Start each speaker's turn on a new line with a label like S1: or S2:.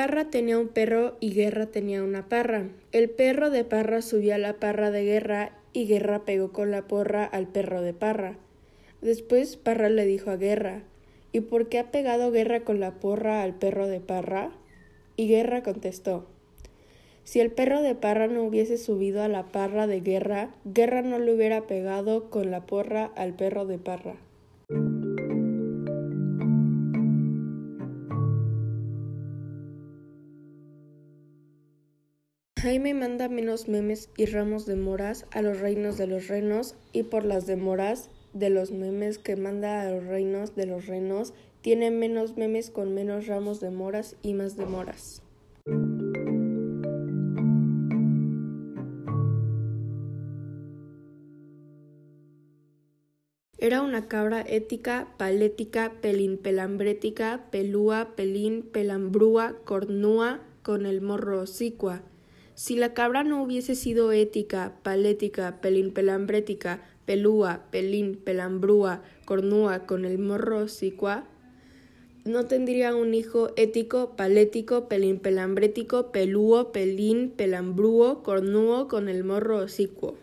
S1: Parra tenía un perro y Guerra tenía una parra. El perro de Parra subió a la parra de Guerra y Guerra pegó con la porra al perro de Parra. Después Parra le dijo a Guerra, ¿Y por qué ha pegado Guerra con la porra al perro de Parra? Y Guerra contestó, si el perro de Parra no hubiese subido a la parra de Guerra, Guerra no le hubiera pegado con la porra al perro de Parra. Jaime manda menos memes y ramos de moras a los reinos de los renos y por las demoras de los memes que manda a los reinos de los renos tiene menos memes con menos ramos de moras y más demoras. Era una cabra ética, palética, pelín pelambrética, pelúa, pelín, pelambrúa, cornúa, con el morro sicua. Si la cabra no hubiese sido ética, palética, pelín pelambrética, pelúa, pelín, pelambrúa, cornúa, con el morro sicua, no tendría un hijo ético, palético, pelín pelambrético, pelúo, pelín, pelambrúo, cornúo, con el morro sicuo.